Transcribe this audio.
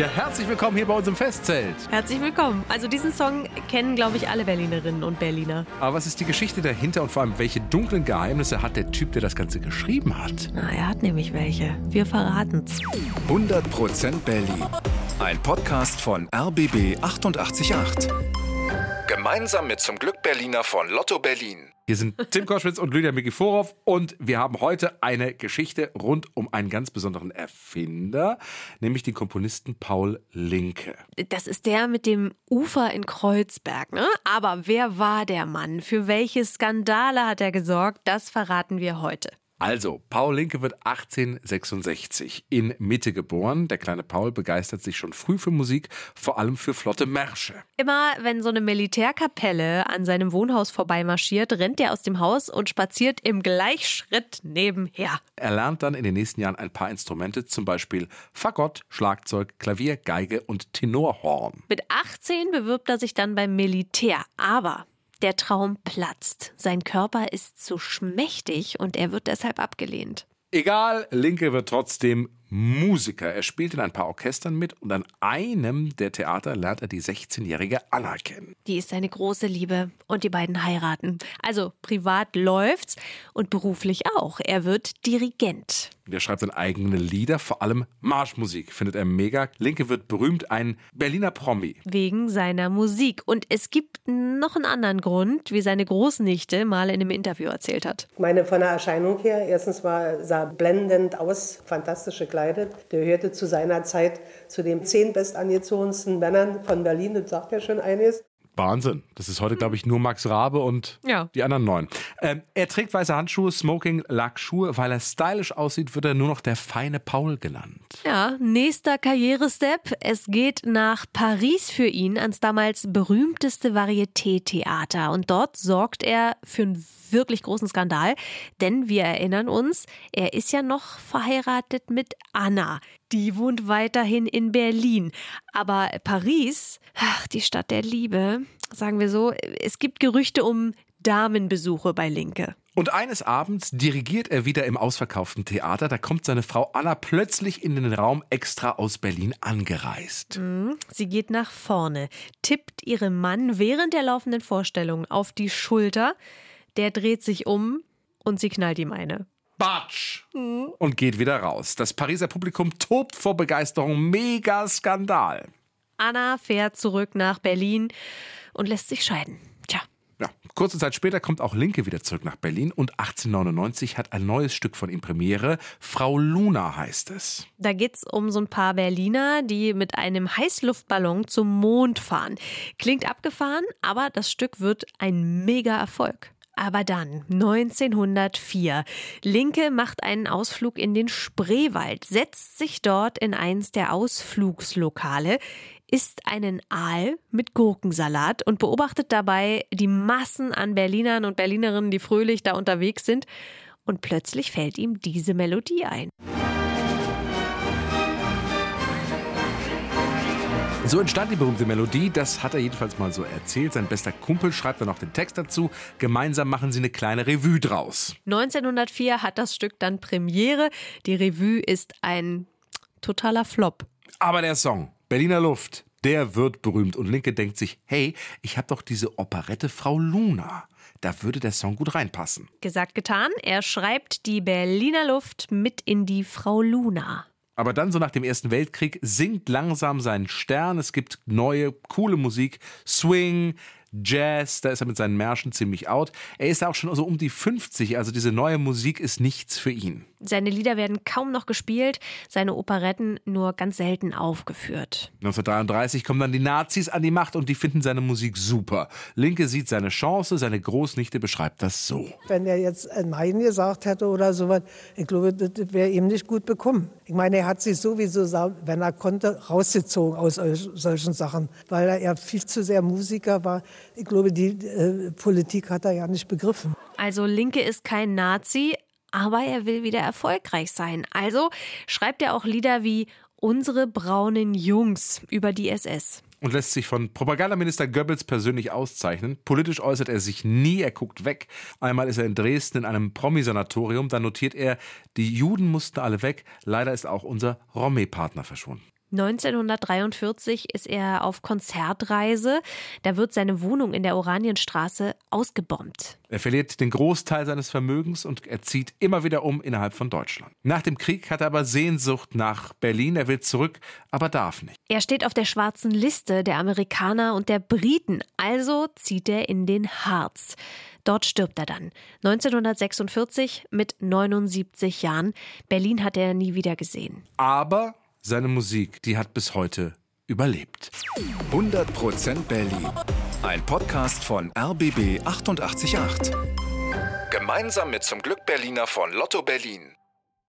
Ja, herzlich willkommen hier bei uns im Festzelt. Herzlich willkommen. Also diesen Song kennen, glaube ich, alle Berlinerinnen und Berliner. Aber was ist die Geschichte dahinter und vor allem, welche dunklen Geheimnisse hat der Typ, der das Ganze geschrieben hat? Na, er hat nämlich welche. Wir verraten's. 100% Berlin. Ein Podcast von RBB 888. Gemeinsam mit zum Glück Berliner von Lotto Berlin. Hier sind Tim Koschwitz und Lydia Mikiforov und wir haben heute eine Geschichte rund um einen ganz besonderen Erfinder, nämlich den Komponisten Paul Linke. Das ist der mit dem Ufer in Kreuzberg, ne? Aber wer war der Mann? Für welche Skandale hat er gesorgt? Das verraten wir heute. Also, Paul Linke wird 1866 in Mitte geboren. Der kleine Paul begeistert sich schon früh für Musik, vor allem für flotte Märsche. Immer wenn so eine Militärkapelle an seinem Wohnhaus vorbeimarschiert, rennt er aus dem Haus und spaziert im Gleichschritt nebenher. Er lernt dann in den nächsten Jahren ein paar Instrumente, zum Beispiel Fagott, Schlagzeug, Klavier, Geige und Tenorhorn. Mit 18 bewirbt er sich dann beim Militär, aber der Traum platzt. Sein Körper ist zu schmächtig und er wird deshalb abgelehnt. Egal, Linke wird trotzdem Musiker. Er spielt in ein paar Orchestern mit und an einem der Theater lernt er die 16-jährige Anna kennen. Die ist seine große Liebe und die beiden heiraten. Also privat läuft's und beruflich auch. Er wird Dirigent. Der schreibt dann eigene Lieder, vor allem Marschmusik, findet er mega. Linke wird berühmt, ein Berliner Promi. Wegen seiner Musik. Und es gibt noch einen anderen Grund, wie seine Großnichte mal in einem Interview erzählt hat. Ich meine, von der Erscheinung her, erstens war, sah blendend aus, fantastische gekleidet. Der gehörte zu seiner Zeit zu den zehn bestangezogensten Männern von Berlin. Das sagt ja schon einiges. Wahnsinn. Das ist heute, glaube ich, nur Max Rabe und Ja. die anderen neun. Ähm, er trägt weiße Handschuhe, Smoking, Lackschuhe. Weil er stylisch aussieht, wird er nur noch der feine Paul genannt. Ja, nächster Karrierestep. Es geht nach Paris für ihn, ans damals berühmteste Varieté-Theater. Und dort sorgt er für einen wirklich großen Skandal. Denn wir erinnern uns, er ist ja noch verheiratet mit Anna. Die wohnt weiterhin in Berlin. Aber Paris, ach, die Stadt der Liebe, sagen wir so, es gibt Gerüchte um Damenbesuche bei Linke. Und eines Abends dirigiert er wieder im ausverkauften Theater. Da kommt seine Frau Anna plötzlich in den Raum extra aus Berlin angereist. Sie geht nach vorne, tippt ihrem Mann während der laufenden Vorstellung auf die Schulter. Der dreht sich um und sie knallt ihm eine. Batsch! Und geht wieder raus. Das Pariser Publikum tobt vor Begeisterung. Mega Skandal. Anna fährt zurück nach Berlin und lässt sich scheiden. Tja, Ja, kurze Zeit später kommt auch Linke wieder zurück nach Berlin und 1899 hat ein neues Stück von ihm Premiere. Frau Luna heißt es. da geht's um so ein paar Berliner, die mit einem Heißluftballon zum Mond fahren. Klingt abgefahren, aber das Stück wird ein Mega-Erfolg. Aber dann, 1904. Linke macht einen Ausflug in den Spreewald, setzt sich dort in eins der Ausflugslokale, isst einen Aal mit Gurkensalat und beobachtet dabei die Massen an Berlinern und Berlinerinnen, die fröhlich da unterwegs sind. Und plötzlich fällt ihm diese Melodie ein. So entstand die berühmte Melodie, das hat er jedenfalls mal so erzählt. Sein bester Kumpel schreibt dann noch den Text dazu. Gemeinsam machen sie eine kleine Revue draus. 1904 hat das Stück dann Premiere. Die Revue ist ein totaler Flop. Aber der Song, Berliner Luft, der wird berühmt. Und Linke denkt sich, hey, ich habe doch diese Operette Frau Luna. Da würde der Song gut reinpassen. Gesagt, getan. Er schreibt die Berliner Luft mit in die Frau Luna. Aber dann so nach dem Ersten Weltkrieg sinkt langsam sein Stern. Es gibt neue, coole Musik, Swing, Jazz, da ist er mit seinen Märschen ziemlich out. Er ist auch schon so um die 50, also diese neue Musik ist nichts für ihn. Seine Lieder werden kaum noch gespielt, seine Operetten nur ganz selten aufgeführt. 1933 kommen dann die Nazis an die Macht und die finden seine Musik super. Linke sieht seine Chance, seine Großnichte beschreibt das so. Wenn er jetzt ein Nein gesagt hätte oder sowas, ich glaube, das wäre ihm nicht gut bekommen. Ich meine, er hat sich sowieso, wenn er konnte, rausgezogen aus solchen Sachen, weil er viel zu sehr Musiker war. Ich glaube, die äh, Politik hat er ja nicht begriffen. Also Linke ist kein Nazi, aber er will wieder erfolgreich sein. Also schreibt er auch Lieder wie Unsere braunen Jungs über die SS. und lässt sich von Propagandaminister Goebbels persönlich auszeichnen. Politisch äußert er sich nie, er guckt weg. Einmal ist er in Dresden in einem Promisanatorium, da notiert er, die Juden mussten alle weg, leider ist auch unser Romme-Partner verschwunden. 1943 ist er auf Konzertreise. Da wird seine Wohnung in der Oranienstraße ausgebombt. Er verliert den Großteil seines Vermögens und er zieht immer wieder um innerhalb von Deutschland. Nach dem Krieg hat er aber Sehnsucht nach Berlin. Er will zurück, aber darf nicht. Er steht auf der schwarzen Liste der Amerikaner und der Briten. Also zieht er in den Harz. Dort stirbt er dann. 1946 mit 79 Jahren. Berlin hat er nie wieder gesehen. Aber seine Musik, die hat bis heute überlebt. 100% Berlin. Ein Podcast von RBB 888. Gemeinsam mit zum Glück Berliner von Lotto Berlin.